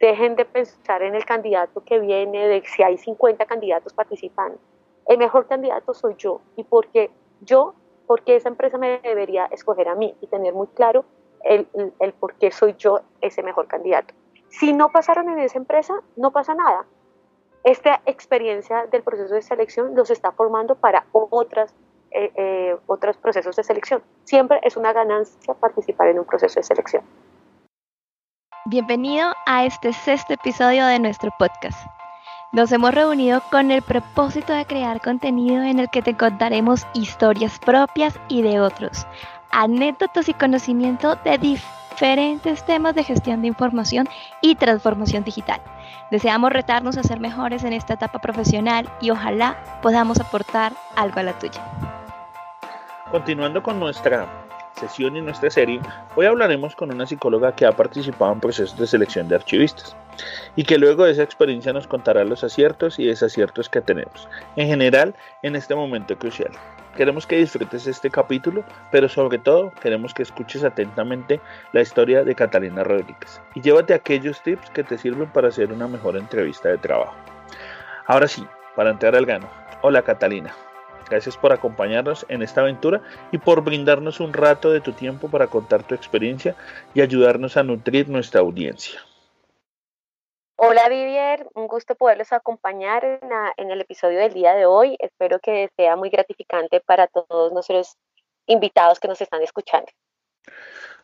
dejen de pensar en el candidato que viene, de si hay 50 candidatos participando. El mejor candidato soy yo y porque yo, porque esa empresa me debería escoger a mí y tener muy claro el, el, por qué soy yo ese mejor candidato. Si no pasaron en esa empresa, no pasa nada. Esta experiencia del proceso de selección los está formando para otras, eh, eh, otros procesos de selección. Siempre es una ganancia participar en un proceso de selección. Bienvenido a este sexto episodio de nuestro podcast. Nos hemos reunido con el propósito de crear contenido en el que te contaremos historias propias y de otros, anécdotas y conocimiento de diferentes temas de gestión de información y transformación digital. Deseamos retarnos a ser mejores en esta etapa profesional y ojalá podamos aportar algo a la tuya. Continuando con nuestra sesión y nuestra serie, hoy hablaremos con una psicóloga que ha participado en procesos de selección de archivistas y que luego de esa experiencia nos contará los aciertos y desaciertos que tenemos, en general en este momento crucial. Queremos que disfrutes este capítulo, pero sobre todo queremos que escuches atentamente la historia de Catalina Rodríguez y llévate aquellos tips que te sirven para hacer una mejor entrevista de trabajo. Ahora sí, para entrar al gano. Hola Catalina. Gracias por acompañarnos en esta aventura y por brindarnos un rato de tu tiempo para contar tu experiencia y ayudarnos a nutrir nuestra audiencia. Hola Vivier, un gusto poderlos acompañar en, el episodio del día de hoy. Espero que sea muy gratificante para todos nuestros invitados que nos están escuchando.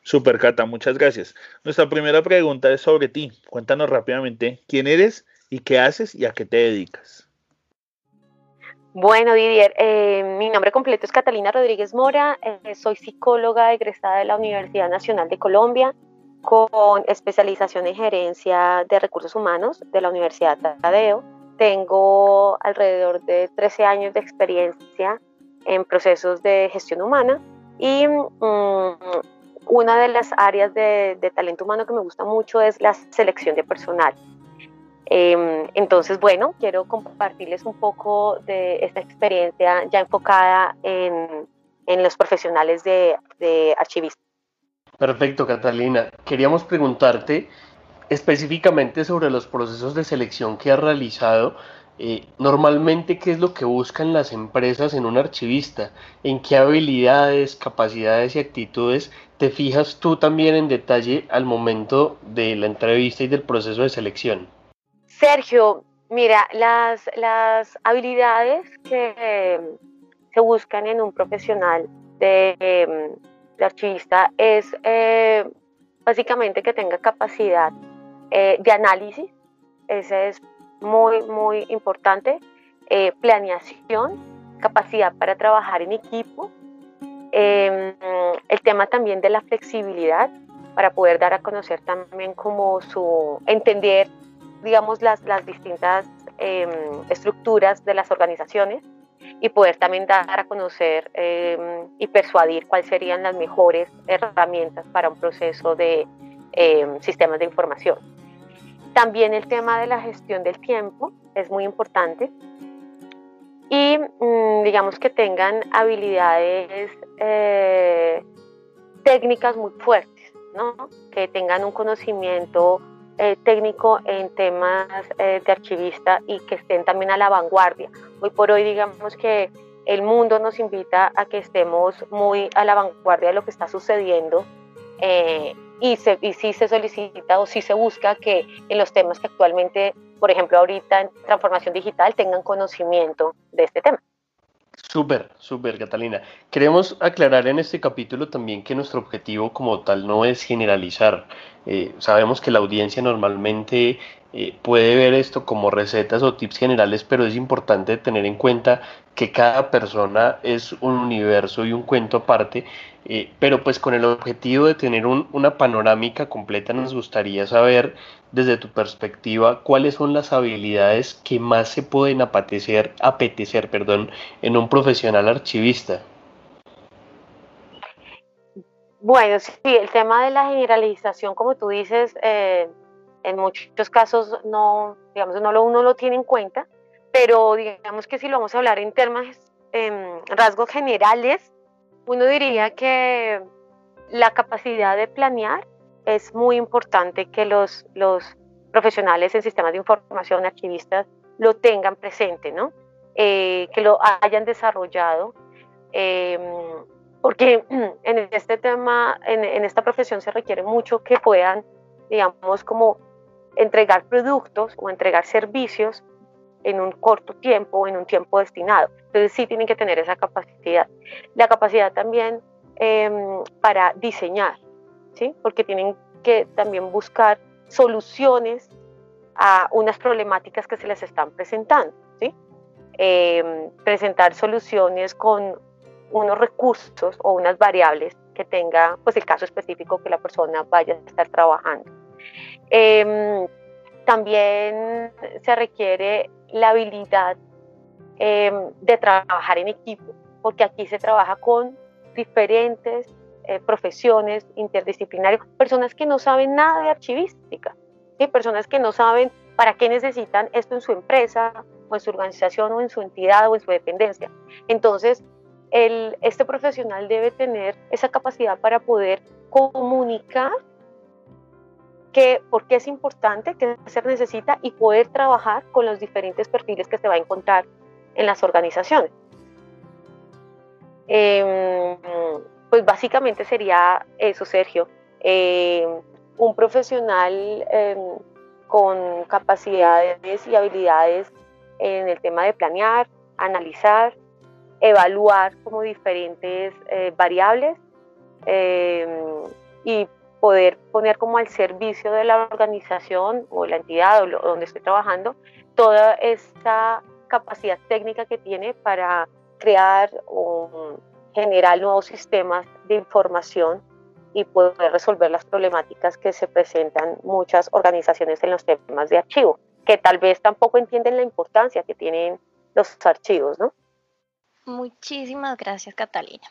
Super Cata, muchas gracias. Nuestra primera pregunta es sobre ti. Cuéntanos rápidamente quién eres y qué haces y a qué te dedicas. Bueno, Didier, eh, mi nombre completo es Catalina Rodríguez Mora, eh, soy psicóloga egresada de la Universidad Nacional de Colombia con especialización en gerencia de recursos humanos de la Universidad Tadeo. Tengo alrededor de 13 años de experiencia en procesos de gestión humana y mm, una de las áreas de talento humano que me gusta mucho es la selección de personal. Em, entonces, bueno, quiero compartirles un poco de esta experiencia ya enfocada en, los profesionales de, de archivistas. Perfecto, Catalina. Queríamos preguntarte específicamente sobre los procesos de selección que has realizado. Eh, normalmente, ¿qué es lo que buscan las empresas en un archivista? ¿En qué habilidades, capacidades y actitudes te fijas tú también en detalle al momento de la entrevista y del proceso de selección? Sergio, mira, las, las habilidades que se buscan en un profesional de, archivista es eh, básicamente que tenga capacidad eh, de análisis, ese es muy, muy importante, eh, planeación, capacidad para trabajar en equipo, em, el tema también de la flexibilidad para poder dar a conocer también como su entender digamos, las, las distintas em, estructuras de las organizaciones y poder también dar a conocer em, y persuadir cuáles serían las mejores herramientas para un proceso de em, sistemas de información. También el tema de la gestión del tiempo es muy importante y mm, digamos que tengan habilidades eh, técnicas muy fuertes, ¿no? que tengan un conocimiento eh, técnico en temas eh, de archivista y que estén también a la vanguardia. Hoy por hoy digamos que el mundo nos invita a que estemos muy a la vanguardia de lo que está sucediendo eh, y, se, y sí se solicita o sí se busca que en los temas que actualmente, por ejemplo ahorita en transformación digital, tengan conocimiento de este tema. Súper, súper, Catalina. Queremos aclarar en este capítulo también que nuestro objetivo como tal no es generalizar. Eh, sabemos que la audiencia normalmente eh, puede ver esto como recetas o tips generales, pero es importante tener en cuenta que cada persona es un universo y un cuento aparte, eh, pero pues con el objetivo de tener una panorámica completa nos gustaría saber desde tu perspectiva cuáles son las habilidades que más se pueden apetecer, apetecer perdón, en un profesional archivista. Bueno, sí, el tema de la generalización, como tú dices, eh, en muchos casos no, digamos, no lo, uno lo tiene en cuenta, pero digamos que si lo vamos a hablar en términos, en rasgos generales, uno diría que la capacidad de planear es muy importante que los, los profesionales en sistemas de información, archivistas, lo tengan presente, ¿no? Eh, que lo hayan desarrollado, em, porque en este tema, en, en, esta profesión se requiere mucho que puedan, digamos, como entregar productos o entregar servicios en un corto tiempo o en un tiempo destinado. Entonces sí tienen que tener esa capacidad. La capacidad también em, para diseñar, ¿sí? porque tienen que también buscar soluciones a unas problemáticas que se les están presentando. ¿sí? Em, presentar soluciones con unos recursos o unas variables que tenga pues el caso específico que la persona vaya a estar trabajando. Em, también se requiere la habilidad em, de trabajar en equipo, porque aquí se trabaja con diferentes eh, profesiones interdisciplinarias, personas que no saben nada de archivística, ¿sí? personas que no saben para qué necesitan esto en su empresa o en su organización o en su entidad o en su dependencia. Entonces, el, este profesional debe tener esa capacidad para poder comunicar que, por qué es importante, qué se necesita y poder trabajar con los diferentes perfiles que se va a encontrar en las organizaciones. Em, pues básicamente sería eso, Sergio. Em, un profesional em, con capacidades y habilidades en el tema de planear, analizar, evaluar como diferentes eh, variables y poder poner como al servicio de la organización o la entidad o donde estoy trabajando toda esta capacidad técnica que tiene para crear o generar nuevos sistemas de información y poder resolver las problemáticas que se presentan muchas organizaciones en los temas de archivo, que tal vez tampoco entienden la importancia que tienen los archivos, ¿no? Muchísimas gracias, Catalina.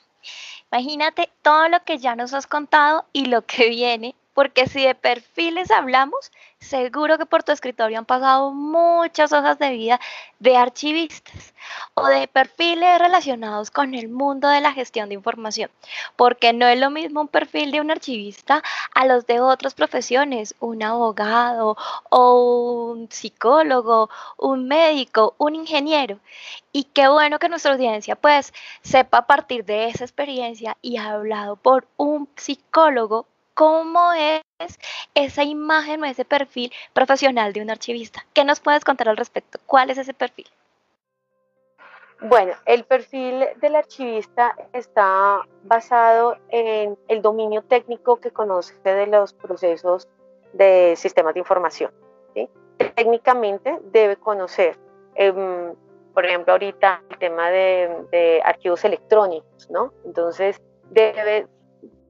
Imagínate todo lo que ya nos has contado y lo que viene, porque si de perfiles hablamos, seguro que por tu escritorio han pasado muchas hojas de vida de archivistas o de perfiles relacionados con el mundo de la gestión de información, porque no es lo mismo un perfil de un archivista a los de otras profesiones, un abogado o un psicólogo, un médico, un ingeniero. Y qué bueno que nuestra audiencia pues sepa a partir de esa experiencia y ha hablado por un psicólogo cómo es esa imagen o ese perfil profesional de un archivista. ¿Qué nos puedes contar al respecto? ¿Cuál es ese perfil? Bueno, el perfil del archivista está basado en el dominio técnico que conoce de los procesos de sistemas de información. Técnicamente debe conocer, em, por ejemplo, ahorita el tema de, de archivos electrónicos, ¿no? Entonces, debe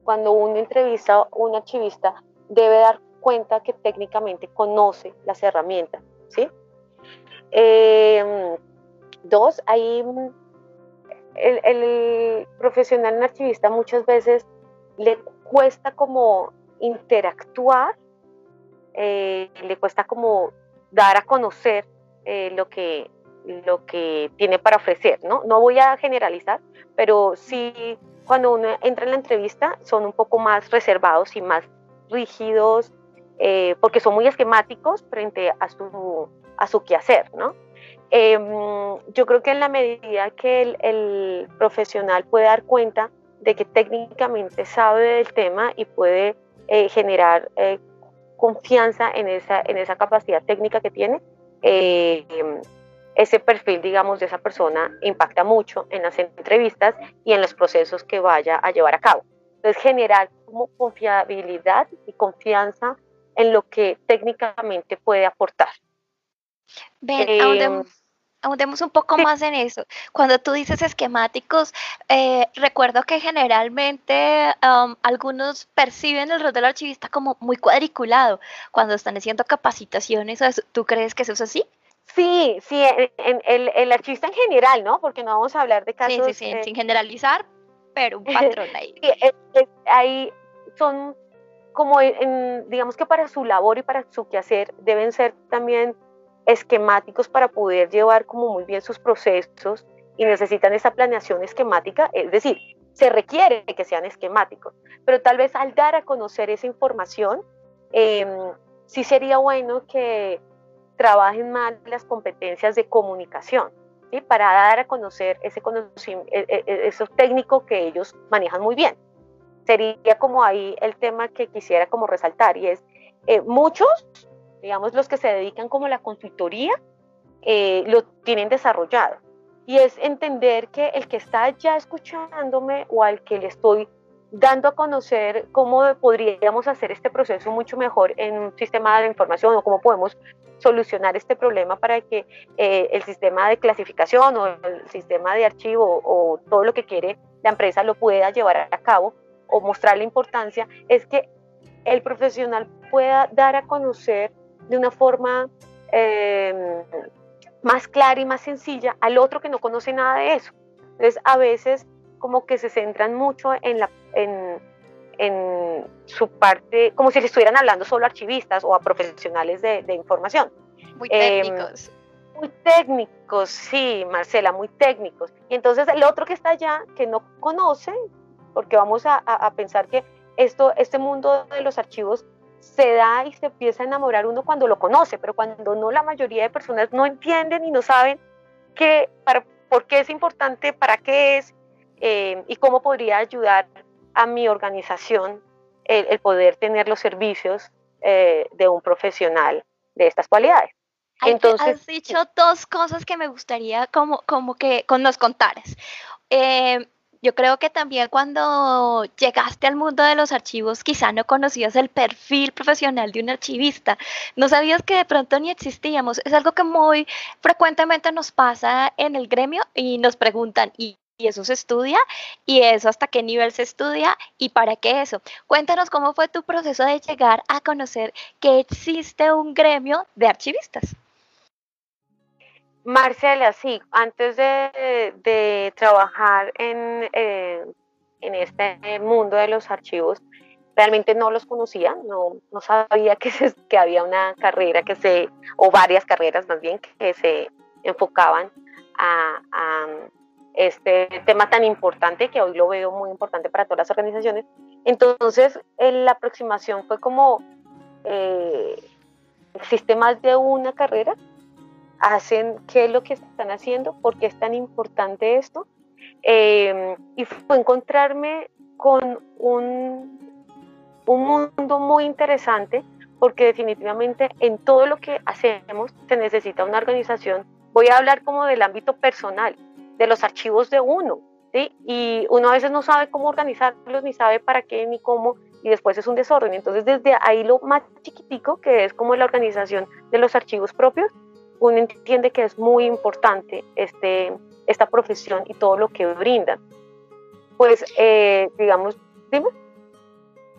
cuando uno entrevista a un archivista, debe dar cuenta que técnicamente conoce las herramientas, ¿sí? Em, dos, ahí el, profesional archivista muchas veces le cuesta como interactuar, eh, le cuesta como dar a conocer eh, lo, que, lo que tiene para ofrecer, ¿no? No voy a generalizar, pero sí cuando uno entra en la entrevista son un poco más reservados y más rígidos, eh, porque son muy esquemáticos frente a su, a su quehacer, ¿no? Em, yo creo que en la medida que el, profesional puede dar cuenta de que técnicamente sabe del tema y puede eh, generar eh, confianza en esa, en esa capacidad técnica que tiene, ese perfil, digamos, de esa persona impacta mucho en las entrevistas y en los procesos que vaya a llevar a cabo. Entonces, generar como confiabilidad y confianza en lo que técnicamente puede aportar. Ven, eh, ahondemos, un poco más en eso. Cuando tú dices esquemáticos, eh, recuerdo que generalmente um, algunos perciben el rol del archivista como muy cuadriculado cuando están haciendo capacitaciones. ¿Tú crees que eso es así? Sí, sí, en, el, el, archivista en general, ¿no? Porque no vamos a hablar de casos... Sí, sí, sí, sin generalizar, pero un patrón ahí. sí, ahí son como, en, digamos que para su labor y para su quehacer deben ser también esquemáticos para poder llevar como muy bien sus procesos y necesitan esa planeación esquemática, es decir, se requiere que sean esquemáticos, pero tal vez al dar a conocer esa información, eh, sí sería bueno que trabajen más las competencias de comunicación, ¿sí? para dar a conocer ese conocimiento, e, e, e, esos técnicos que ellos manejan muy bien. Sería como ahí el tema que quisiera como resaltar y es, eh, muchos, digamos los que se dedican como a la consultoría, eh, lo tienen desarrollado. Y es entender que el que está ya escuchándome o al que le estoy dando a conocer cómo podríamos hacer este proceso mucho mejor en un sistema de información o cómo podemos solucionar este problema para que eh, el sistema de clasificación o el sistema de archivo o todo lo que quiere la empresa lo pueda llevar a cabo o mostrar la importancia, es que el profesional pueda dar a conocer de una forma em, más clara y más sencilla al otro que no conoce nada de eso. Entonces, a veces como que se centran mucho en, la, en, en su parte, como si le estuvieran hablando solo a archivistas o a profesionales de, de información. Muy técnicos. muy técnicos, sí, Marcela, muy técnicos. Y entonces el otro que está allá, que no conoce, porque vamos a, a, pensar que esto, este mundo de los archivos se da y se empieza a enamorar uno cuando lo conoce, pero cuando no, la mayoría de personas no entienden y no saben qué, para, por qué es importante, para qué es eh, y cómo podría ayudar a mi organización el, poder tener los servicios eh, de un profesional de estas cualidades. Entonces, has dicho dos cosas que me gustaría como, como que nos contaras. Eh, yo creo que también cuando llegaste al mundo de los archivos, quizá no conocías el perfil profesional de un archivista, no sabías que de pronto ni existíamos. Es algo que muy frecuentemente nos pasa en el gremio y nos preguntan, ¿y y eso se estudia y eso hasta qué nivel se estudia y para qué eso. Cuéntanos cómo fue tu proceso de llegar a conocer que existe un gremio de archivistas. Marcela, sí, antes de, trabajar en, eh, en, este mundo de los archivos, realmente no los conocía, no, no sabía que, que había una carrera que se, o varias carreras más bien, que se enfocaban a este tema tan importante que hoy lo veo muy importante para todas las organizaciones. Entonces, la aproximación fue como, eh, existe más de una carrera, hacen qué es lo que están haciendo, por qué es tan importante esto. Em, y fue encontrarme con un, un mundo muy interesante, porque definitivamente en todo lo que hacemos se necesita una organización. Voy a hablar como del ámbito personal, de los archivos de uno, ¿sí? Y uno a veces no sabe cómo organizarlos, ni sabe para qué, ni cómo, y después es un desorden. Entonces, desde ahí lo más chiquitico, que es como la organización de los archivos propios, uno entiende que es muy importante este, esta profesión y todo lo que brinda. Pues, eh, digamos, dime.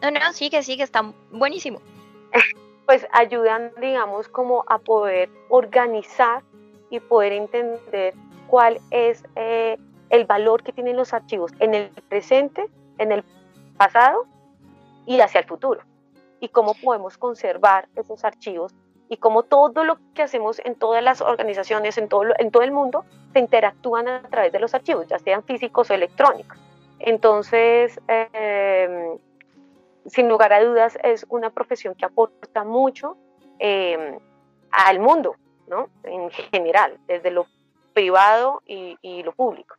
No, no, sigue, sigue, está buenísimo. pues ayudan, digamos, como a poder organizar y poder entender cuál es eh, el valor que tienen los archivos en el presente, en el pasado y hacia el futuro. Y cómo podemos conservar esos archivos y cómo todo lo que hacemos en todas las organizaciones, en todo, el mundo, se interactúan a través de los archivos, ya sean físicos o electrónicos. Entonces, em, sin lugar a dudas, es una profesión que aporta mucho em, al mundo, ¿no? En general, desde lo privado y, lo público.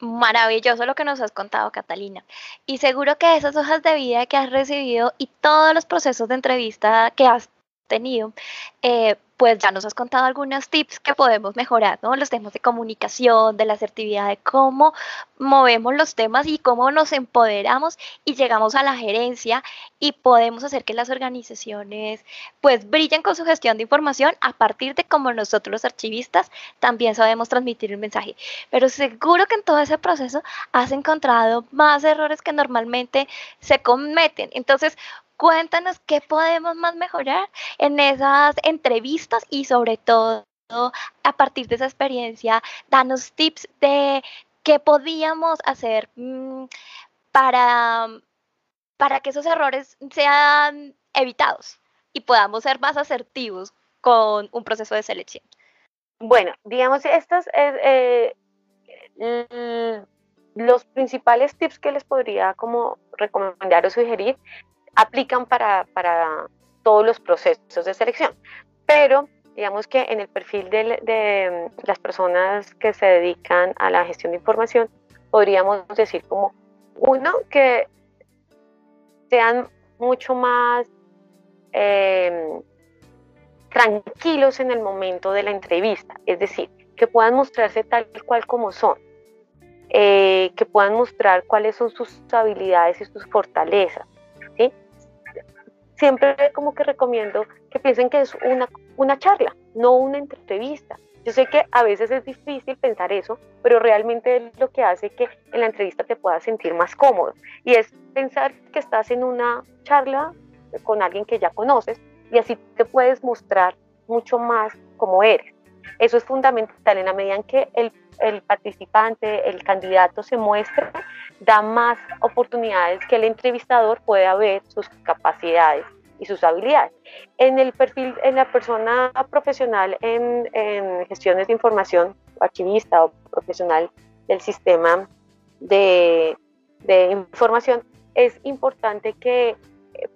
Maravilloso lo que nos has contado, Catalina. Y seguro que esas hojas de vida que has recibido y todos los procesos de entrevista que has tenido, eh, pues ya nos has contado algunos tips que podemos mejorar, ¿no? Los temas de comunicación, de la asertividad, de cómo movemos los temas y cómo nos empoderamos y llegamos a la gerencia y podemos hacer que las organizaciones pues brillen con su gestión de información a partir de cómo nosotros los archivistas también sabemos transmitir el mensaje. Pero seguro que en todo ese proceso has encontrado más errores que normalmente se cometen. Entonces, Cuéntanos qué podemos más mejorar en esas entrevistas y sobre todo a partir de esa experiencia, danos tips de qué podíamos hacer mm, para, para que esos errores sean evitados y podamos ser más asertivos con un proceso de selección. Bueno, digamos, estos eh, los principales tips que les podría como recomendar o sugerir aplican para, todos los procesos de selección. Pero digamos que en el perfil de, de, las personas que se dedican a la gestión de información, podríamos decir como uno que sean mucho más eh, tranquilos en el momento de la entrevista, es decir, que puedan mostrarse tal cual como son, eh, que puedan mostrar cuáles son sus habilidades y sus fortalezas. Siempre como que recomiendo que piensen que es una, una charla, no una entrevista. Yo sé que a veces es difícil pensar eso, pero realmente es lo que hace que en la entrevista te puedas sentir más cómodo. Y es pensar que estás en una charla con alguien que ya conoces y así te puedes mostrar mucho más como eres. Eso es fundamental en la medida en que el, el participante, el candidato se muestra, da más oportunidades que el entrevistador pueda ver sus capacidades y sus habilidades. En el perfil, en la persona profesional en, en gestiones de información, archivista o profesional del sistema de, de información, es importante que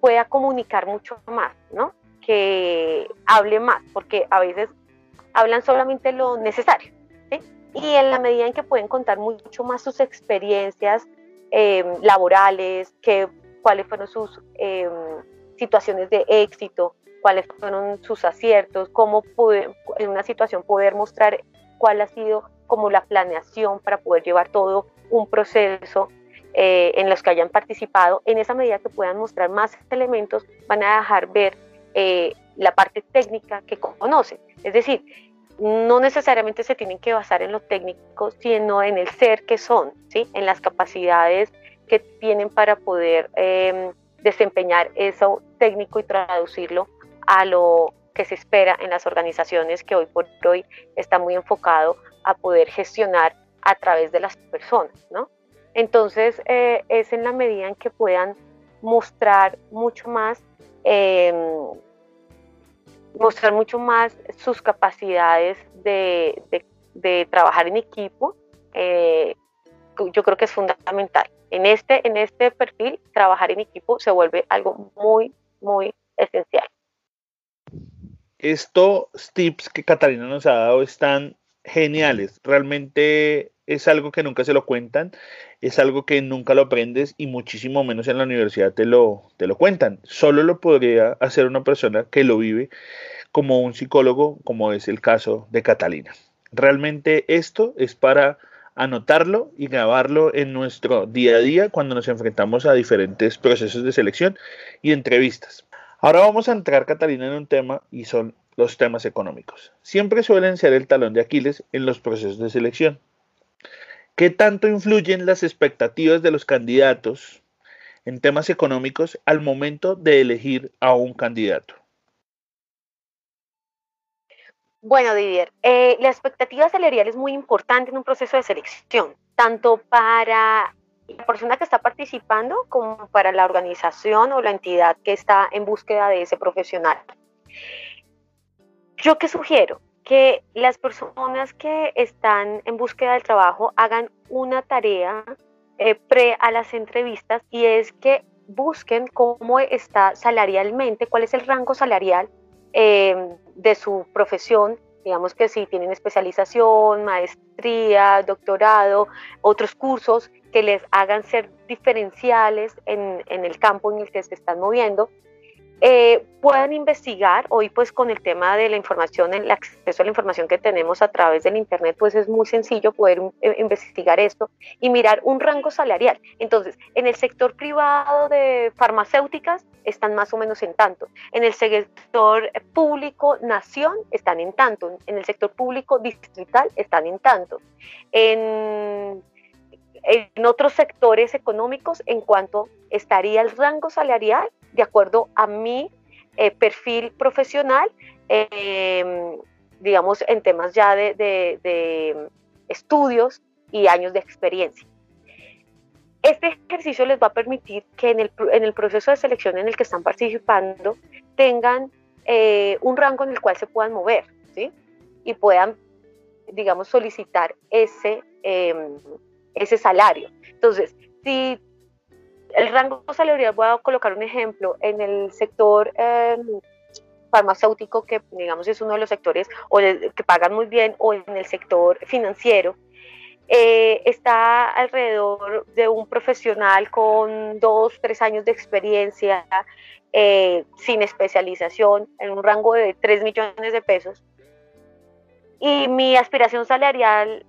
pueda comunicar mucho más, ¿no? Que hable más, porque a veces hablan solamente lo necesario, ¿sí? Y en la medida en que pueden contar mucho más sus experiencias eh, laborales, que, cuáles fueron sus eh, situaciones de éxito, cuáles fueron sus aciertos, cómo en una situación poder mostrar cuál ha sido como la planeación para poder llevar todo un proceso eh, en los que hayan participado, en esa medida que puedan mostrar más elementos, van a dejar ver eh, la parte técnica que conocen. Es decir, no necesariamente se tienen que basar en lo técnico, sino en el ser que son, ¿sí? en las capacidades que tienen para poder eh, desempeñar eso técnico y traducirlo a lo que se espera en las organizaciones que hoy por hoy está muy enfocado a poder gestionar a través de las personas, ¿no? Entonces eh, es en la medida en que puedan mostrar mucho más, eh, mostrar mucho más sus capacidades de, de, trabajar en equipo, eh, yo creo que es fundamental. En este, en este perfil, trabajar en equipo se vuelve algo muy, muy esencial. Estos tips que Catalina nos ha dado están geniales. Realmente es algo que nunca se lo cuentan, es algo que nunca lo aprendes y muchísimo menos en la universidad te lo, te lo cuentan. Solo lo podría hacer una persona que lo vive como un psicólogo, como es el caso de Catalina. Realmente esto es para anotarlo y grabarlo en nuestro día a día cuando nos enfrentamos a diferentes procesos de selección y entrevistas. Ahora vamos a entrar, Catalina, en un tema y son los temas económicos. Siempre suelen ser el talón de Aquiles en los procesos de selección. ¿Qué tanto influyen las expectativas de los candidatos en temas económicos al momento de elegir a un candidato? Bueno, Didier, eh, la expectativa salarial es muy importante en un proceso de selección, tanto para la persona que está participando como para la organización o la entidad que está en búsqueda de ese profesional. Yo que sugiero que las personas que están en búsqueda del trabajo hagan una tarea eh, pre a las entrevistas y es que busquen cómo está salarialmente, cuál es el rango salarial eh, de su profesión, digamos que si tienen especialización, maestría, doctorado, otros cursos que les hagan ser diferenciales en, en el campo en el que se están moviendo, eh, puedan investigar. Hoy pues con el tema de la información, el acceso a la información que tenemos a través del Internet, pues es muy sencillo poder eh, investigar esto y mirar un rango salarial. Entonces, en el sector privado de farmacéuticas están más o menos en tanto. En el sector público nación están en tanto. En el sector público distrital están en tanto. En en otros sectores económicos en cuanto estaría el rango salarial de acuerdo a mi eh, perfil profesional, eh, digamos, en temas ya de, de, estudios y años de experiencia. Este ejercicio les va a permitir que en el, en el proceso de selección en el que están participando tengan eh, un rango en el cual se puedan mover ¿sí? y puedan, digamos, solicitar ese, ese salario. Entonces, si el rango salarial, voy a colocar un ejemplo, en el sector em, farmacéutico, que digamos es uno de los sectores o que pagan muy bien, o en el sector financiero, eh, está alrededor de un profesional con dos, tres años de experiencia, eh, sin especialización, en un rango de 3 millones de pesos. Y mi aspiración salarial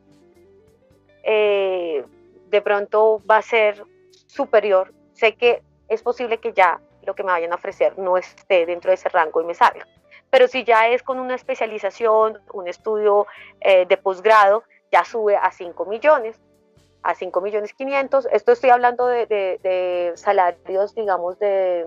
eh, de pronto va a ser superior. Sé que es posible que ya lo que me vayan a ofrecer no esté dentro de ese rango y me salga. Pero si ya es con una especialización, un estudio eh, de posgrado, ya sube a 5 millones, a 5 millones 500. Esto estoy hablando de, salarios, digamos, de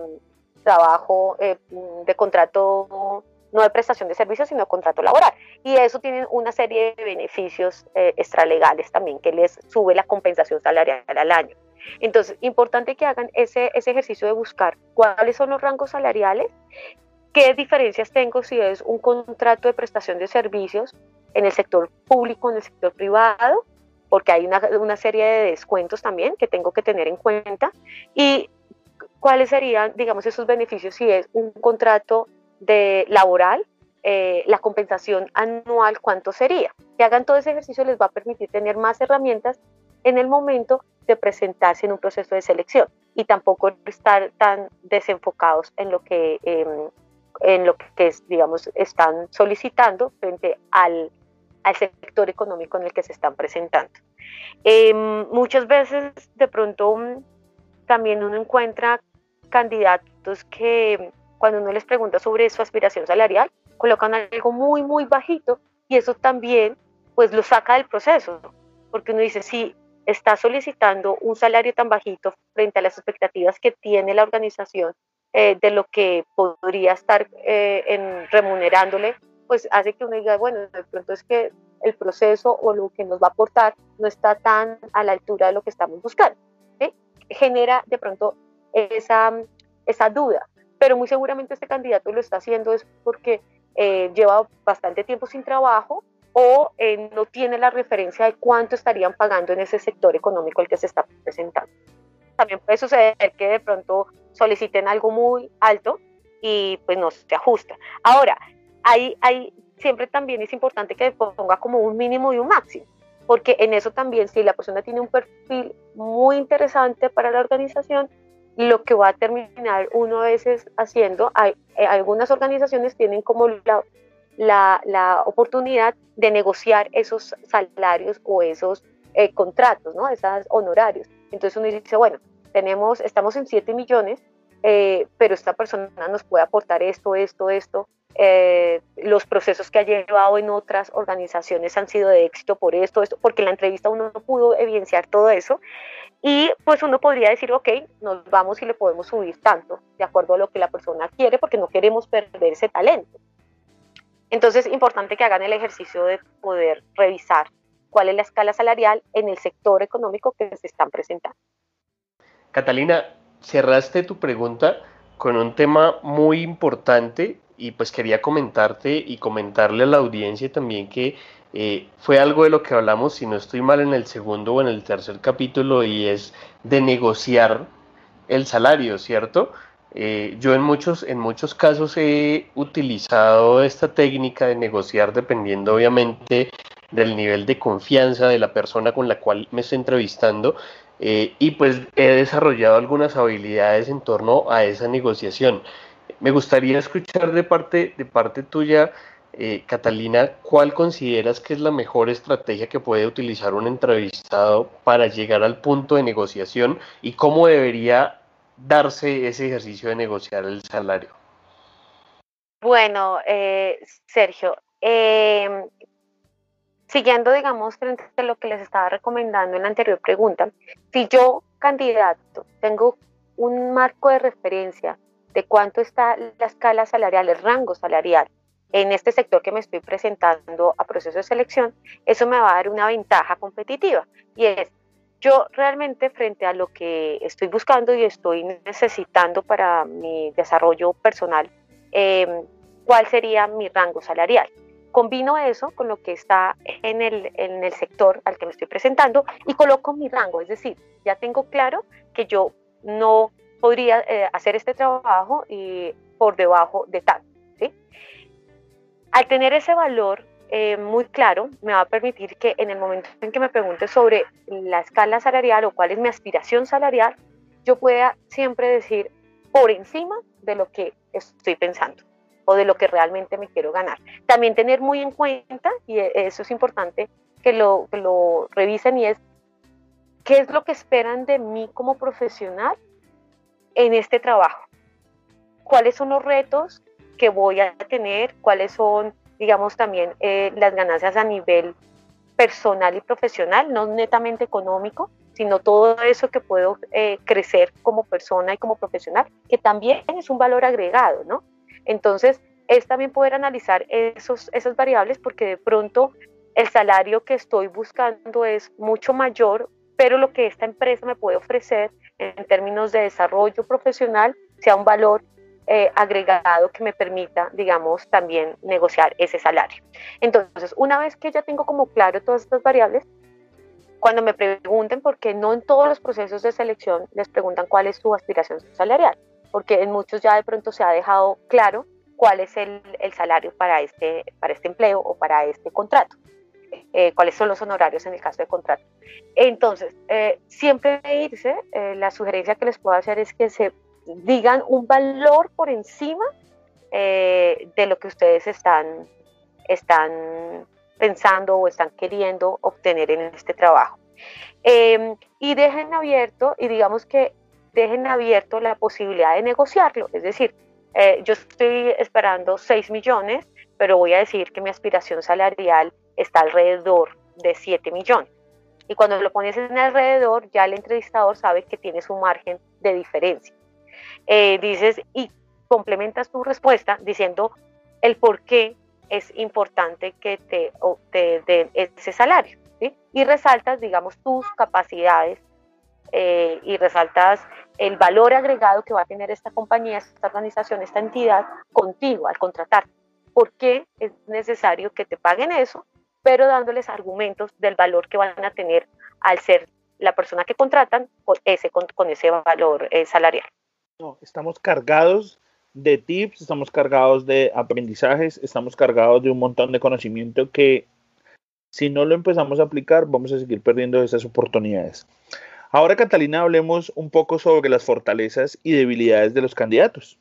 trabajo, eh, de contrato, no de prestación de servicios, sino de contrato laboral. Y eso tiene una serie de beneficios eh, extralegales también que les sube la compensación salarial al año. Entonces, importante que hagan ese, ese ejercicio de buscar cuáles son los rangos salariales, qué diferencias tengo si es un contrato de prestación de servicios en el sector público, en el sector privado, porque hay una, una serie de descuentos también que tengo que tener en cuenta, y cuáles serían, digamos, esos beneficios si es un contrato de laboral, eh, la compensación anual, cuánto sería. Que hagan todo ese ejercicio les va a permitir tener más herramientas en el momento de presentarse en un proceso de selección y tampoco estar tan desenfocados en lo que, em, en lo que digamos, están solicitando frente al, al, sector económico en el que se están presentando. Em, muchas veces de pronto mm, también uno encuentra candidatos que cuando uno les pregunta sobre su aspiración salarial, colocan algo muy, muy bajito y eso también pues lo saca del proceso, porque uno dice, si está solicitando un salario tan bajito frente a las expectativas que tiene la organización eh, de lo que podría estar eh, remunerándole, pues hace que uno diga, bueno, de pronto es que el proceso o lo que nos va a aportar no está tan a la altura de lo que estamos buscando. Genera de pronto esa, esa duda, pero muy seguramente este candidato lo está haciendo es porque eh, lleva bastante tiempo sin trabajo o eh, no tiene la referencia de cuánto estarían pagando en ese sector económico al que se está presentando. También puede suceder que de pronto soliciten algo muy alto y pues no se ajusta. Ahora, hay, hay, siempre también es importante que ponga como un mínimo y un máximo, porque en eso también si la persona tiene un perfil muy interesante para la organización, lo que va a terminar uno a veces haciendo, hay, eh, algunas organizaciones tienen como la, la, la, oportunidad de negociar esos salarios o esos eh, contratos, ¿no? esos honorarios. Entonces uno dice, bueno, tenemos, estamos en 7 millones, eh, pero esta persona nos puede aportar esto, esto, esto. los procesos que ha llevado en otras organizaciones han sido de éxito por esto, esto, porque en la entrevista uno no pudo evidenciar todo eso. Y pues uno podría decir, ok, nos vamos y le podemos subir tanto, de acuerdo a lo que la persona quiere, porque no queremos perder ese talento. Entonces, es importante que hagan el ejercicio de poder revisar cuál es la escala salarial en el sector económico que se están presentando. Catalina, cerraste tu pregunta con un tema muy importante y pues quería comentarte y comentarle a la audiencia también que eh, fue algo de lo que hablamos, si no estoy mal, en el segundo o en el tercer capítulo y es de negociar el salario, ¿cierto? Eh, yo en muchos, en muchos casos he utilizado esta técnica de negociar dependiendo obviamente del nivel de confianza de la persona con la cual me estoy entrevistando eh, y pues he desarrollado algunas habilidades en torno a esa negociación. Me gustaría escuchar de parte, de parte tuya eh, Catalina, ¿cuál consideras que es la mejor estrategia que puede utilizar un entrevistado para llegar al punto de negociación y cómo debería darse ese ejercicio de negociar el salario? Bueno, eh, Sergio, em, siguiendo, digamos, frente a lo que les estaba recomendando en la anterior pregunta, si yo, candidato, tengo un marco de referencia de cuánto está la escala salarial, el rango salarial, en este sector que me estoy presentando a proceso de selección, eso me va a dar una ventaja competitiva y es yo realmente frente a lo que estoy buscando y estoy necesitando para mi desarrollo personal, em, ¿cuál sería mi rango salarial? Combino eso con lo que está en el, en el sector al que me estoy presentando y coloco mi rango, es decir, ya tengo claro que yo no podría eh, hacer este trabajo y por debajo de tal. ¿sí? Al tener ese valor eh, muy claro, me va a permitir que en el momento en que me pregunte sobre la escala salarial o cuál es mi aspiración salarial, yo pueda siempre decir por encima de lo que estoy pensando o de lo que realmente me quiero ganar. También tener muy en cuenta, y eso es importante que lo, que lo revisen, y es qué es lo que esperan de mí como profesional en este trabajo. ¿Cuáles son los retos que voy a tener? ¿Cuáles son, digamos, también eh, las ganancias a nivel personal y profesional, no netamente económico, sino todo eso que puedo eh, crecer como persona y como profesional, que también es un valor agregado, ¿no? Entonces, es también poder analizar esos, esas variables porque de pronto el salario que estoy buscando es mucho mayor, pero lo que esta empresa me puede ofrecer en términos de desarrollo profesional sea un valor eh, agregado que me permita, digamos, también negociar ese salario. Entonces, una vez que ya tengo como claro todas estas variables, cuando me pregunten, porque no en todos los procesos de selección les preguntan cuál es su aspiración salarial, porque en muchos ya de pronto se ha dejado claro cuál es el, el salario para este, para este empleo o para este contrato. Eh, cuáles son los honorarios en el caso de contrato. Entonces, eh, siempre irse, eh, la sugerencia que les puedo hacer es que se digan un valor por encima de lo que ustedes están, están pensando o están queriendo obtener en este trabajo. Em, y dejen abierto, y digamos que dejen abierto la posibilidad de negociarlo. Es decir, eh, yo estoy esperando 6 millones, pero voy a decir que mi aspiración salarial está alrededor de 7 millones. Y cuando lo pones en alrededor, ya el entrevistador sabe que tienes un margen de diferencia. Eh, dices y complementas tu respuesta diciendo el por qué es importante que te, te den ese salario. Y resaltas, digamos, tus capacidades eh, y resaltas el valor agregado que va a tener esta compañía, esta organización, esta entidad contigo al contratar. ¿Por qué es necesario que te paguen eso? Pero dándoles argumentos del valor que van a tener al ser la persona que contratan con ese, con, ese valor eh, salarial. No, estamos cargados de tips, estamos cargados de aprendizajes, estamos cargados de un montón de conocimiento que si no lo empezamos a aplicar vamos a seguir perdiendo esas oportunidades. Ahora, Catalina, hablemos un poco sobre las fortalezas y debilidades de los candidatos,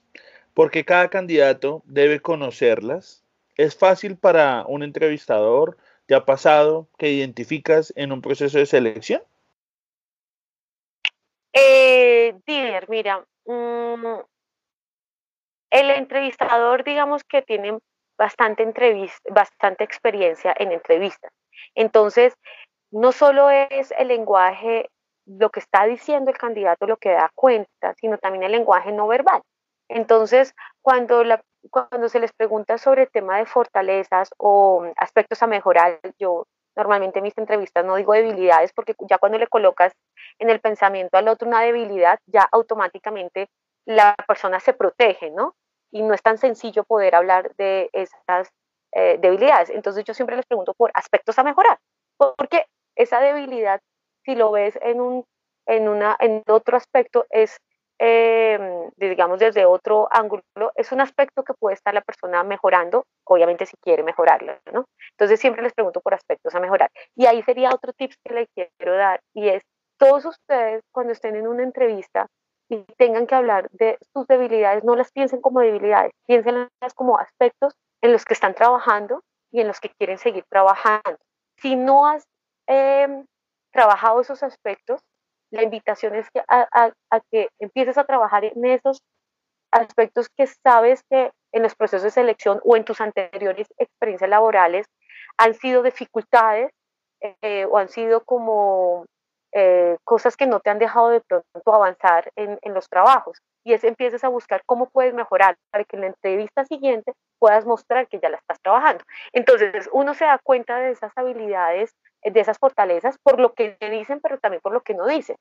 porque cada candidato debe conocerlas. ¿Es fácil para un entrevistador? ¿Te ha pasado que identificas en un proceso de selección? Eh, mira, mm, el entrevistador, digamos que tiene bastante, entrevista, bastante experiencia en entrevistas. Entonces, no solo es el lenguaje, lo que está diciendo el candidato, lo que da cuenta, sino también el lenguaje no verbal. Entonces, cuando, la, cuando se les pregunta sobre el tema de fortalezas o aspectos a mejorar, yo normalmente en mis entrevistas no digo debilidades porque ya cuando le colocas en el pensamiento al otro una debilidad, ya automáticamente la persona se protege, ¿no? y no es tan sencillo poder hablar de esas eh, debilidades. Entonces yo siempre les pregunto por aspectos a mejorar, porque esa debilidad, si lo ves en, un, en, una, en otro aspecto, es, em, digamos, desde otro ángulo, es un aspecto que puede estar la persona mejorando, obviamente si quiere mejorarlo, ¿no? Entonces siempre les pregunto por aspectos a mejorar. Y ahí sería otro tip que les quiero dar, y es, todos ustedes cuando estén en una entrevista, y tengan que hablar de sus debilidades, no las piensen como debilidades, piénsenlas como aspectos en los que están trabajando y en los que quieren seguir trabajando. Si no has em, trabajado esos aspectos, la invitación es que a, que empieces a trabajar en esos aspectos que sabes que en los procesos de selección o en tus anteriores experiencias laborales han sido dificultades eh, o han sido como eh, cosas que no te han dejado de pronto avanzar en, los trabajos. Y es empiezas a buscar cómo puedes mejorar para que en la entrevista siguiente puedas mostrar que ya la estás trabajando. Entonces, uno se da cuenta de esas habilidades, de esas fortalezas, por lo que dicen, pero también por lo que no dicen.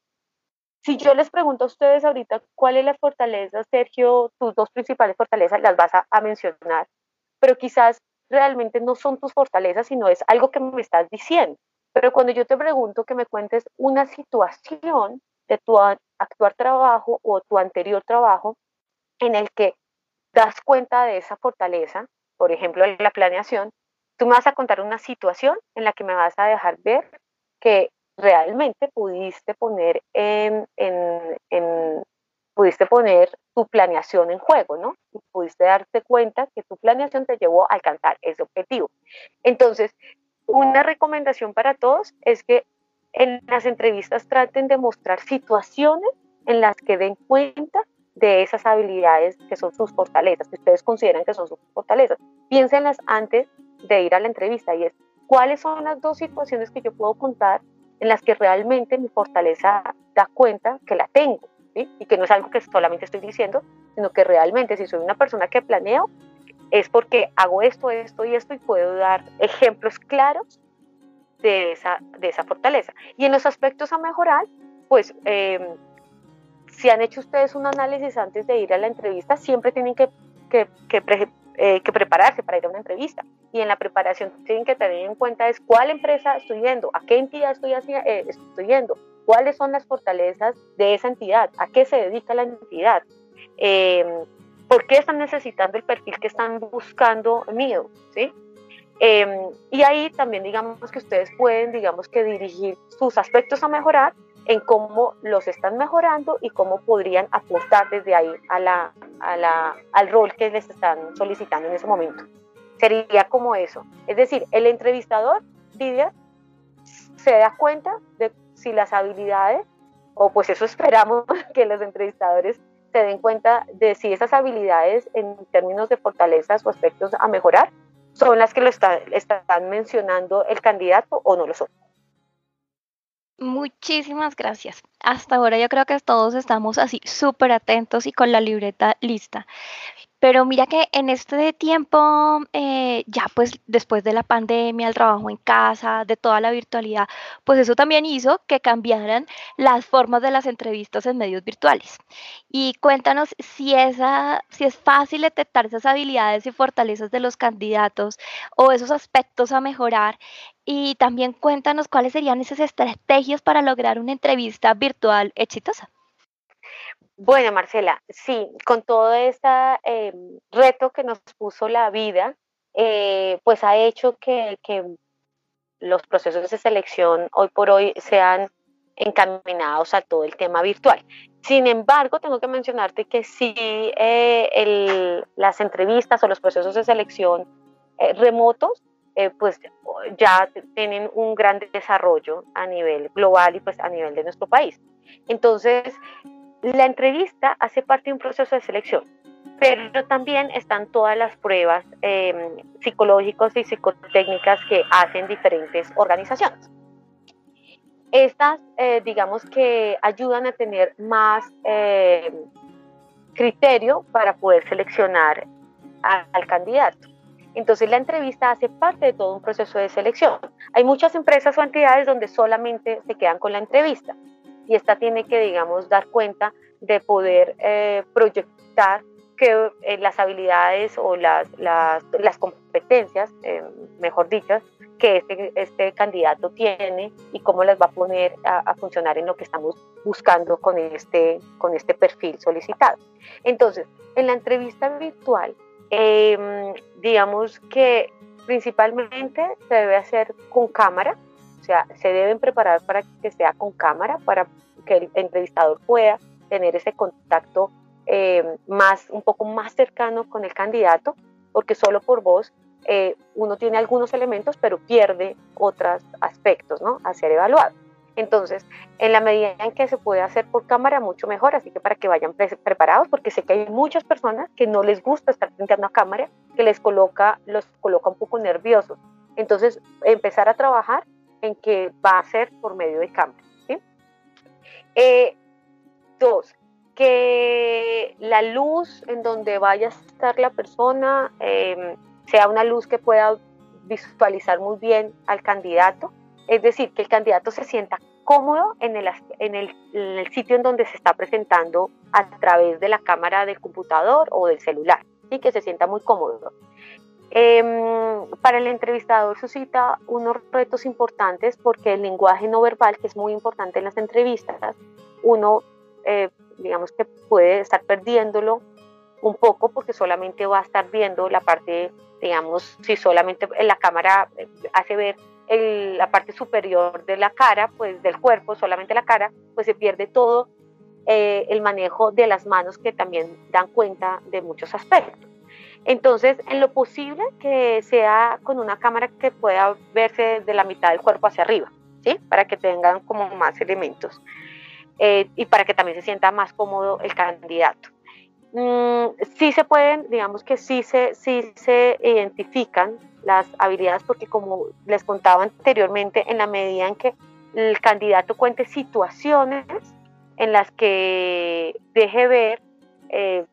Si yo les pregunto a ustedes ahorita cuál es la fortaleza, Sergio, tus dos principales fortalezas las vas a mencionar, pero quizás realmente no son tus fortalezas, sino es algo que me estás diciendo. Pero cuando yo te pregunto que me cuentes una situación de tu actual trabajo o tu anterior trabajo en el que das cuenta de esa fortaleza, por ejemplo, en la planeación, tú me vas a contar una situación en la que me vas a dejar ver que realmente pudiste poner tu planeación en juego, ¿no? Y pudiste darte cuenta que tu planeación te llevó a alcanzar ese objetivo. Entonces, una recomendación para todos es que en las entrevistas traten de mostrar situaciones en las que den cuenta de esas habilidades que son sus fortalezas, que ustedes consideran que son sus fortalezas. Piénsenlas antes de ir a la entrevista y es, ¿cuáles son las dos situaciones que yo puedo contar en las que realmente mi fortaleza da cuenta que la tengo? Y que no es algo que solamente estoy diciendo, sino que realmente si soy una persona que planeo, es porque hago esto, esto y esto y puedo dar ejemplos claros de esa, de esa fortaleza. Y en los aspectos a mejorar, pues em, si han hecho ustedes un análisis antes de ir a la entrevista, siempre tienen que, que, eh, que, prepararse para ir a una entrevista. Y en la preparación tienen que tener en cuenta es cuál empresa estoy yendo, a qué entidad estoy, eh, estoy yendo, cuáles son las fortalezas de esa entidad, a qué se dedica la entidad, em, por qué están necesitando el perfil que están buscando mío, ¿sí? Em, y ahí también digamos que ustedes pueden, digamos que dirigir sus aspectos a mejorar en cómo los están mejorando y cómo podrían aportar desde ahí a la, a la, al rol que les están solicitando en ese momento. Sería como eso. Es decir, el entrevistador, Lidia, se da cuenta de si las habilidades, o pues eso esperamos que los entrevistadores se den cuenta de si esas habilidades en términos de fortalezas o aspectos a mejorar son las que lo están mencionando el candidato o no lo son. Muchísimas gracias. Hasta ahora yo creo que todos estamos así súper atentos y con la libreta lista. Pero mira que en este tiempo, eh, ya pues después de la pandemia, el trabajo en casa, de toda la virtualidad, pues eso también hizo que cambiaran las formas de las entrevistas en medios virtuales. Y cuéntanos si, esa, si es fácil detectar esas habilidades y fortalezas de los candidatos o esos aspectos a mejorar. Y también cuéntanos cuáles serían esas estrategias para lograr una entrevista virtual exitosa. Bueno, Marcela, sí, con todo este reto que nos puso la vida, eh, pues ha hecho que, los procesos de selección hoy por hoy sean encaminados a todo el tema virtual. Sin embargo, tengo que mencionarte que sí, eh, las entrevistas o los procesos de selección remotos, pues ya tienen un gran desarrollo a nivel global y pues a nivel de nuestro país. Entonces, la entrevista hace parte de un proceso de selección, pero también están todas las pruebas eh, psicológicas y psicotécnicas que hacen diferentes organizaciones. Estas, eh, digamos que ayudan a tener más em, criterio para poder seleccionar al candidato. Entonces la entrevista hace parte de todo un proceso de selección. Hay muchas empresas o entidades donde solamente se quedan con la entrevista y esta tiene que, digamos, dar cuenta de poder eh, proyectar que eh, las habilidades o las, las, competencias, eh, mejor dicho, que este, este, candidato tiene y cómo las va a poner a, funcionar en lo que estamos buscando con este, con este perfil solicitado. Entonces, en la entrevista virtual, em, digamos que principalmente se debe hacer con cámara, o sea, se deben preparar para que sea con cámara, para que el entrevistador pueda tener ese contacto eh, más, un poco más cercano con el candidato, porque solo por voz eh, uno tiene algunos elementos, pero pierde otros aspectos ¿no? a ser evaluado. Entonces, en la medida en que se puede hacer por cámara, mucho mejor, así que para que vayan preparados, porque sé que hay muchas personas que no les gusta estar frente a una cámara, que les coloca, los coloca un poco nerviosos. Entonces, empezar a trabajar en que va a ser por medio de cámara. Eh, dos, que la luz en donde vaya a estar la persona em, sea una luz que pueda visualizar muy bien al candidato, es decir, que el candidato se sienta cómodo en el, en el, en el sitio en donde se está presentando a través de la cámara del computador o del celular, y que se sienta muy cómodo. Em, para el entrevistador suscita unos retos importantes porque el lenguaje no verbal, que es muy importante en las entrevistas, uno, eh, digamos que puede estar perdiéndolo un poco porque solamente va a estar viendo la parte, digamos, si solamente la cámara eh, hace ver la parte superior de la cara, pues del cuerpo, solamente la cara, pues se pierde todo eh, el manejo de las manos que también dan cuenta de muchos aspectos. Entonces, en lo posible que sea con una cámara que pueda verse de la mitad del cuerpo hacia arriba, ¿sí? Para que tengan como más elementos eh, y para que también se sienta más cómodo el candidato. Mm, sí se pueden, digamos que sí se, sí se identifican las habilidades porque como les contaba anteriormente, en la medida en que el candidato cuente situaciones en las que deje ver eh,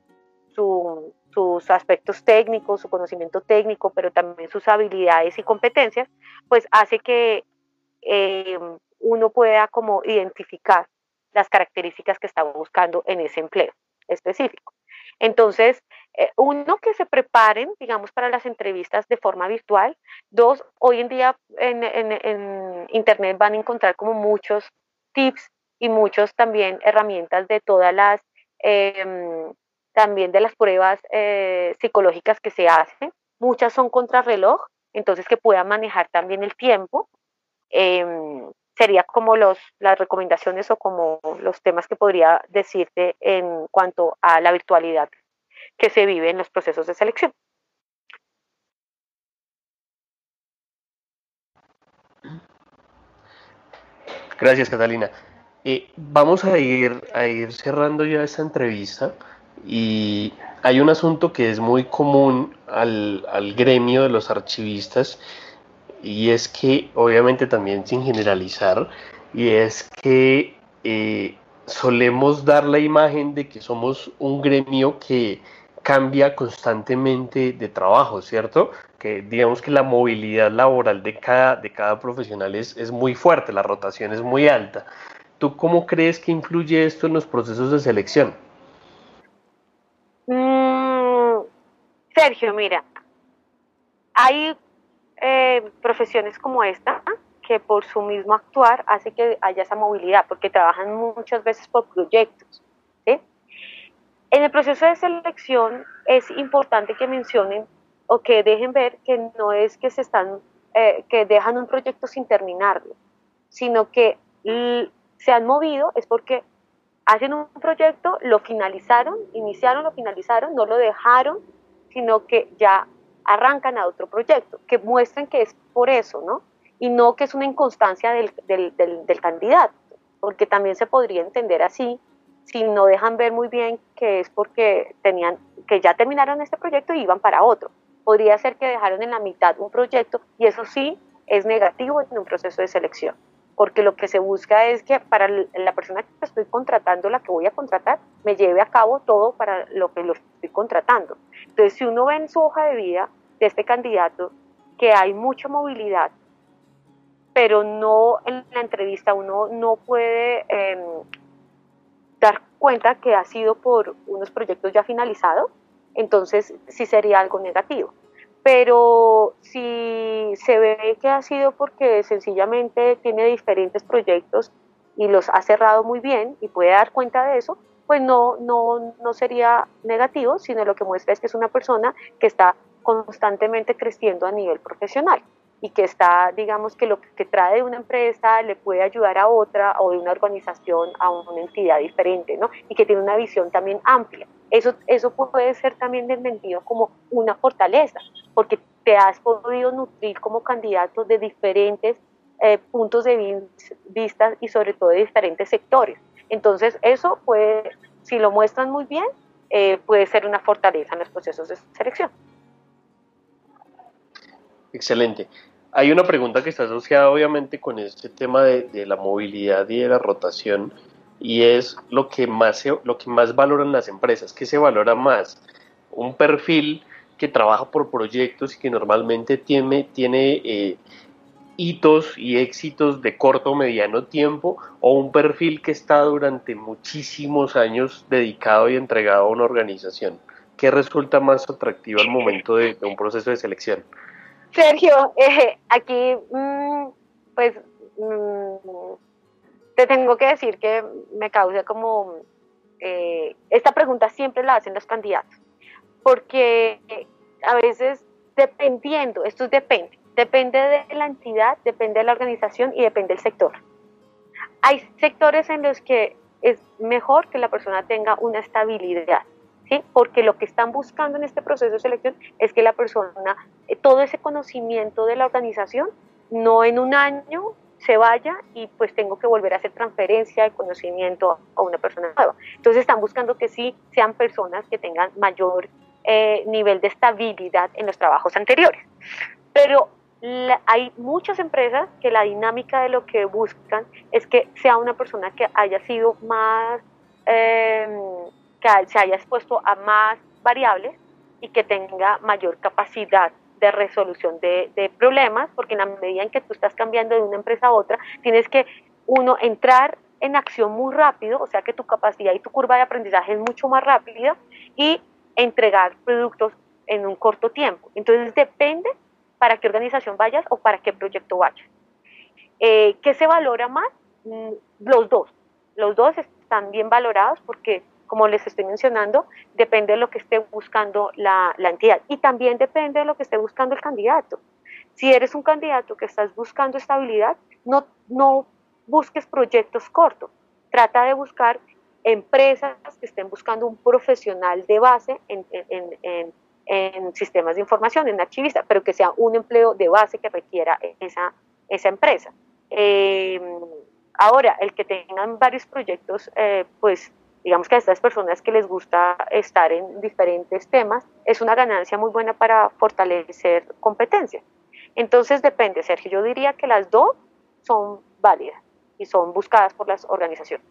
sus aspectos técnicos, su conocimiento técnico, pero también sus habilidades y competencias, pues hace que eh, uno pueda como identificar las características que está buscando en ese empleo específico. Entonces, eh, uno, que se preparen, digamos, para las entrevistas de forma virtual. Dos, hoy en día en, Internet van a encontrar como muchos tips y muchos también herramientas de todas las, em, también de las pruebas eh, psicológicas que se hacen. Muchas son contrarreloj, entonces que puedan manejar también el tiempo. Em, sería como los, las recomendaciones o como los temas que podría decirte en cuanto a la virtualidad que se vive en los procesos de selección. Gracias, Catalina. Eh, vamos a ir, a ir cerrando ya esta entrevista y hay un asunto que es muy común al, al gremio de los archivistas y es que, obviamente también sin generalizar, y es que eh, solemos dar la imagen de que somos un gremio que cambia constantemente de trabajo, ¿cierto? Que digamos que la movilidad laboral de cada, de cada profesional es, es muy fuerte, la rotación es muy alta. ¿Tú cómo crees que influye esto en los procesos de selección? Mm, Sergio, mira, hay eh, profesiones como esta que por su mismo actuar hace que haya esa movilidad, porque trabajan muchas veces por proyectos. En el proceso de selección es importante que mencionen o que dejen ver que no es que se están, eh, que dejan un proyecto sin terminarlo, sino que se han movido es porque hacen un proyecto, lo finalizaron, iniciaron, lo finalizaron, no lo dejaron, sino que ya arrancan a otro proyecto, que muestren que es por eso, ¿no? Y no que es una inconstancia del, del, del, candidato, porque también se podría entender así si no dejan ver muy bien que es porque tenían, que ya terminaron este proyecto y iban para otro. Podría ser que dejaron en la mitad un proyecto y eso sí es negativo en un proceso de selección, porque lo que se busca es que para la persona que estoy contratando, la que voy a contratar, me lleve a cabo todo para lo que lo estoy contratando. Entonces, si uno ve en su hoja de vida de este candidato que hay mucha movilidad, pero no en la entrevista uno no puede em, cuenta que ha sido por unos proyectos ya finalizados, entonces sí sería algo negativo. Pero si se ve que ha sido porque sencillamente tiene diferentes proyectos y los ha cerrado muy bien y puede dar cuenta de eso, pues no, no, no sería negativo, sino lo que muestra es que es una persona que está constantemente creciendo a nivel profesional y que está, digamos, que lo que trae de una empresa le puede ayudar a otra o de una organización a una entidad diferente, ¿no? Y que tiene una visión también amplia. Eso, eso puede ser también entendido como una fortaleza, porque te has podido nutrir como candidato de diferentes eh, puntos de vista y sobre todo de diferentes sectores. Entonces, eso puede, si lo muestran muy bien, eh, puede ser una fortaleza en los procesos de selección. Excelente. Hay una pregunta que está asociada obviamente con este tema de, la movilidad y de la rotación y es lo que más lo que más valoran las empresas. ¿Qué se valora más? Un perfil que trabaja por proyectos y que normalmente tiene, tiene eh, hitos y éxitos de corto o mediano tiempo o un perfil que está durante muchísimos años dedicado y entregado a una organización. ¿Qué resulta más atractivo al momento de un proceso de selección? Sergio, eh, aquí, mm, pues, mm, te tengo que decir que me causa como, eh, esta pregunta siempre la hacen los candidatos, porque a veces dependiendo, esto depende, depende de la entidad, depende de la organización y depende del sector. Hay sectores en los que es mejor que la persona tenga una estabilidad, porque lo que están buscando en este proceso de selección es que la persona, eh, todo ese conocimiento de la organización, no en un año se vaya y pues tengo que volver a hacer transferencia de conocimiento a una persona nueva. Entonces están buscando que sí sean personas que tengan mayor eh, nivel de estabilidad en los trabajos anteriores. Pero hay muchas empresas que la dinámica de lo que buscan es que sea una persona que haya sido más, em, que se haya expuesto a más variables y que tenga mayor capacidad de resolución de, problemas, porque en la medida en que tú estás cambiando de una empresa a otra, tienes que, uno, entrar en acción muy rápido, o sea que tu capacidad y tu curva de aprendizaje es mucho más rápida y entregar productos en un corto tiempo. Entonces depende para qué organización vayas o para qué proyecto vayas. Eh, ¿Qué se valora más? Mm, los dos. Los dos están bien valorados porque como les estoy mencionando, depende de lo que esté buscando la, entidad y también depende de lo que esté buscando el candidato. Si eres un candidato que estás buscando estabilidad, no, no busques proyectos cortos, trata de buscar empresas que estén buscando un profesional de base en, en, en, sistemas de información, en archivista, pero que sea un empleo de base que requiera esa, esa empresa. Eh, ahora, el que tengan varios proyectos, eh, pues digamos que a estas personas que les gusta estar en diferentes temas, es una ganancia muy buena para fortalecer competencias. Entonces depende, Sergio, yo diría que las dos son válidas y son buscadas por las organizaciones.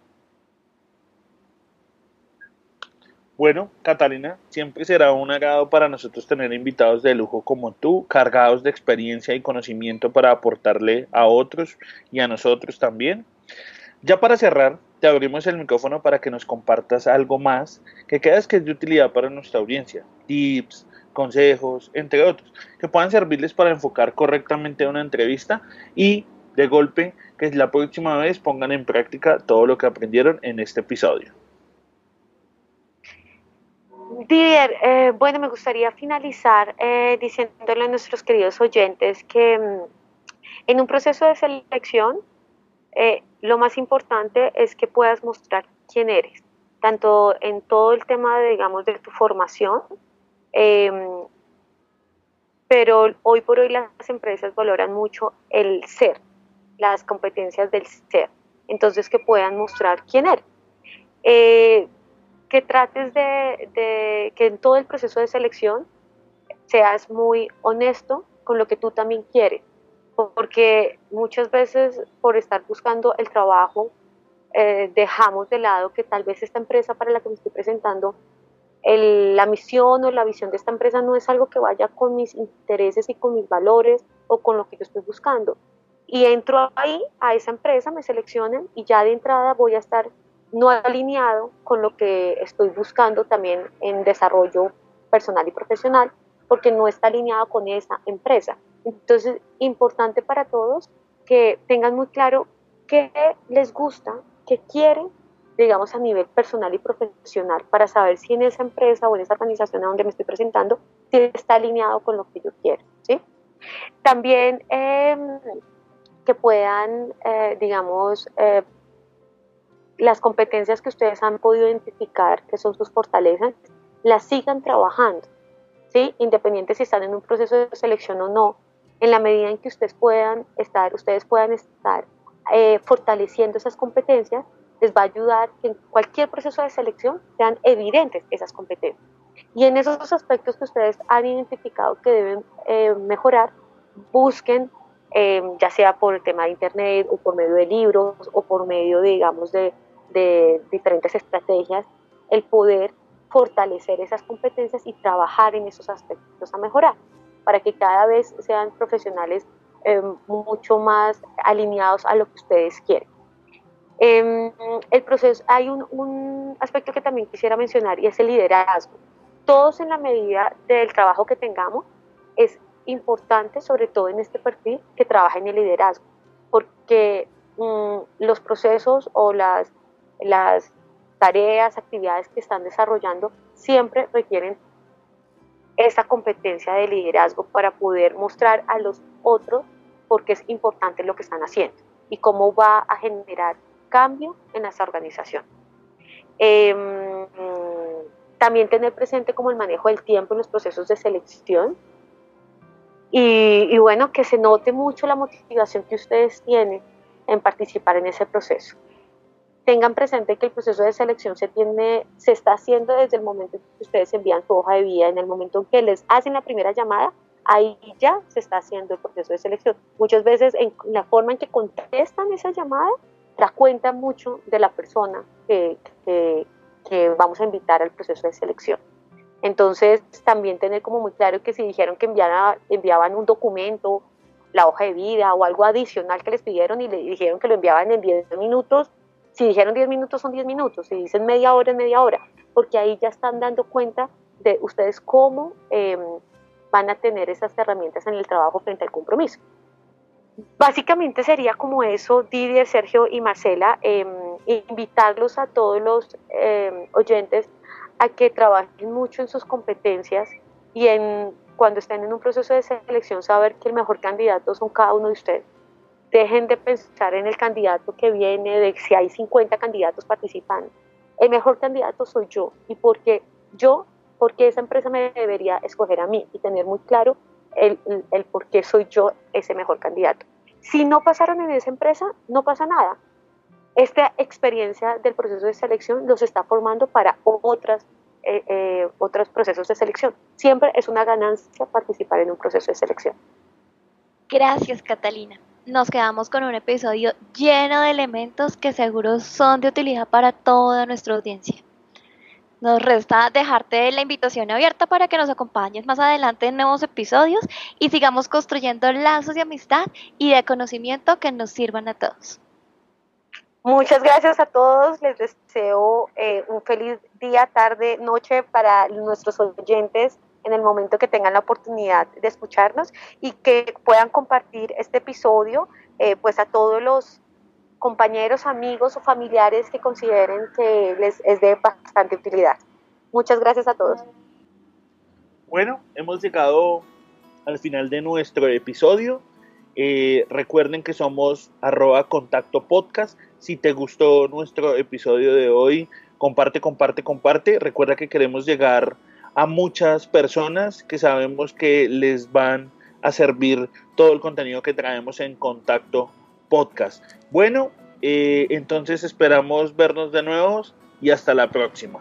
Bueno, Catalina, siempre será un agrado para nosotros tener invitados de lujo como tú, cargados de experiencia y conocimiento para aportarle a otros y a nosotros también. Ya para cerrar, te abrimos el micrófono para que nos compartas algo más que creas que es de utilidad para nuestra audiencia, tips, consejos, entre otros, que puedan servirles para enfocar correctamente una entrevista y de golpe que la próxima vez pongan en práctica todo lo que aprendieron en este episodio. Didier, eh, bueno, me gustaría finalizar eh, diciéndole a nuestros queridos oyentes que mm, en un proceso de selección eh, lo más importante es que puedas mostrar quién eres, tanto en todo el tema, de, digamos, de tu formación, em, pero hoy por hoy las empresas valoran mucho el ser, las competencias del ser, entonces que puedan mostrar quién eres. Eh, que trates de, de que en todo el proceso de selección seas muy honesto con lo que tú también quieres porque muchas veces por estar buscando el trabajo eh, dejamos de lado que tal vez esta empresa para la que me estoy presentando, la misión o la visión de esta empresa no es algo que vaya con mis intereses y con mis valores o con lo que yo estoy buscando. Y entro ahí a esa empresa, me seleccionan y ya de entrada voy a estar no alineado con lo que estoy buscando también en desarrollo personal y profesional, porque no está alineado con esa empresa. Entonces, importante para todos que tengan muy claro qué les gusta, qué quieren, digamos, a nivel personal y profesional, para saber si en esa empresa o en esa organización a donde me estoy presentando está alineado con lo que yo quiero. ¿sí? También em, que puedan, eh, digamos, eh, las competencias que ustedes han podido identificar, que son sus fortalezas, las sigan trabajando, ¿sí? Independiente si están en un proceso de selección o no, en la medida en que ustedes puedan estar, ustedes puedan estar eh, fortaleciendo esas competencias, les va a ayudar que en cualquier proceso de selección sean evidentes esas competencias. Y en esos aspectos que ustedes han identificado que deben eh, mejorar, busquen, eh, ya sea por el tema de Internet o por medio de libros o por medio, digamos, de, de diferentes estrategias, el poder fortalecer esas competencias y trabajar en esos aspectos a mejorar para que cada vez sean profesionales eh, mucho más alineados a lo que ustedes quieren. Eh, el proceso, hay un, un, aspecto que también quisiera mencionar y es el liderazgo. Todos en la medida del trabajo que tengamos es importante, sobre todo en este perfil, que trabaja en el liderazgo, porque mm, los procesos o las, las tareas, actividades que están desarrollando siempre requieren esa competencia de liderazgo para poder mostrar a los otros por qué es importante lo que están haciendo y cómo va a generar cambio en esa organización. Em, también tener presente como el manejo del tiempo en los procesos de selección y, bueno, que se note mucho la motivación que ustedes tienen en participar en ese proceso. Tengan presente que el proceso de selección se, tiene, se está haciendo desde el momento en que ustedes envían su hoja de vida, en el momento en que les hacen la primera llamada, ahí ya se está haciendo el proceso de selección. Muchas veces en la forma en que contestan esa llamada, da cuenta mucho de la persona que, que, que vamos a invitar al proceso de selección. Entonces, también tener como muy claro que si dijeron que enviaban un documento, la hoja de vida o algo adicional que les pidieron y le dijeron que lo enviaban en 10 minutos, si dijeron 10 minutos son 10 minutos, si dicen media hora es media hora, porque ahí ya están dando cuenta de ustedes cómo em, van a tener esas herramientas en el trabajo frente al compromiso. Básicamente sería como eso, Didier, Sergio y Marcela, em, invitarlos a todos los em, oyentes a que trabajen mucho en sus competencias y en cuando estén en un proceso de selección saber que el mejor candidato son cada uno de ustedes. Dejen de pensar en el candidato que viene, de si hay 50 candidatos participando. El mejor candidato soy yo y porque yo, porque esa empresa me debería escoger a mí y tener muy claro el, por qué soy yo ese mejor candidato. Si no pasaron en esa empresa, no pasa nada esta experiencia del proceso de selección los está formando para otras, eh, eh, otros procesos de selección. Siempre es una ganancia participar en un proceso de selección. Gracias, Catalina. Nos quedamos con un episodio lleno de elementos que seguro son de utilidad para toda nuestra audiencia. Nos resta dejarte la invitación abierta para que nos acompañes más adelante en nuevos episodios y sigamos construyendo lazos de amistad y de conocimiento que nos sirvan a todos. Muchas gracias a todos. Les deseo eh, un feliz día, tarde, noche para nuestros oyentes en el momento que tengan la oportunidad de escucharnos y que puedan compartir este episodio eh, pues a todos los compañeros, amigos o familiares que consideren que les es de bastante utilidad. Muchas gracias a todos. Bueno, hemos llegado al final de nuestro episodio. Eh, recuerden que somos arroba contacto podcast si te gustó nuestro episodio de hoy, comparte, comparte, comparte. Recuerda que queremos llegar a muchas personas que sabemos que les van a servir todo el contenido que traemos en Contacto Podcast. Bueno, eh, entonces esperamos vernos de nuevo y hasta la próxima.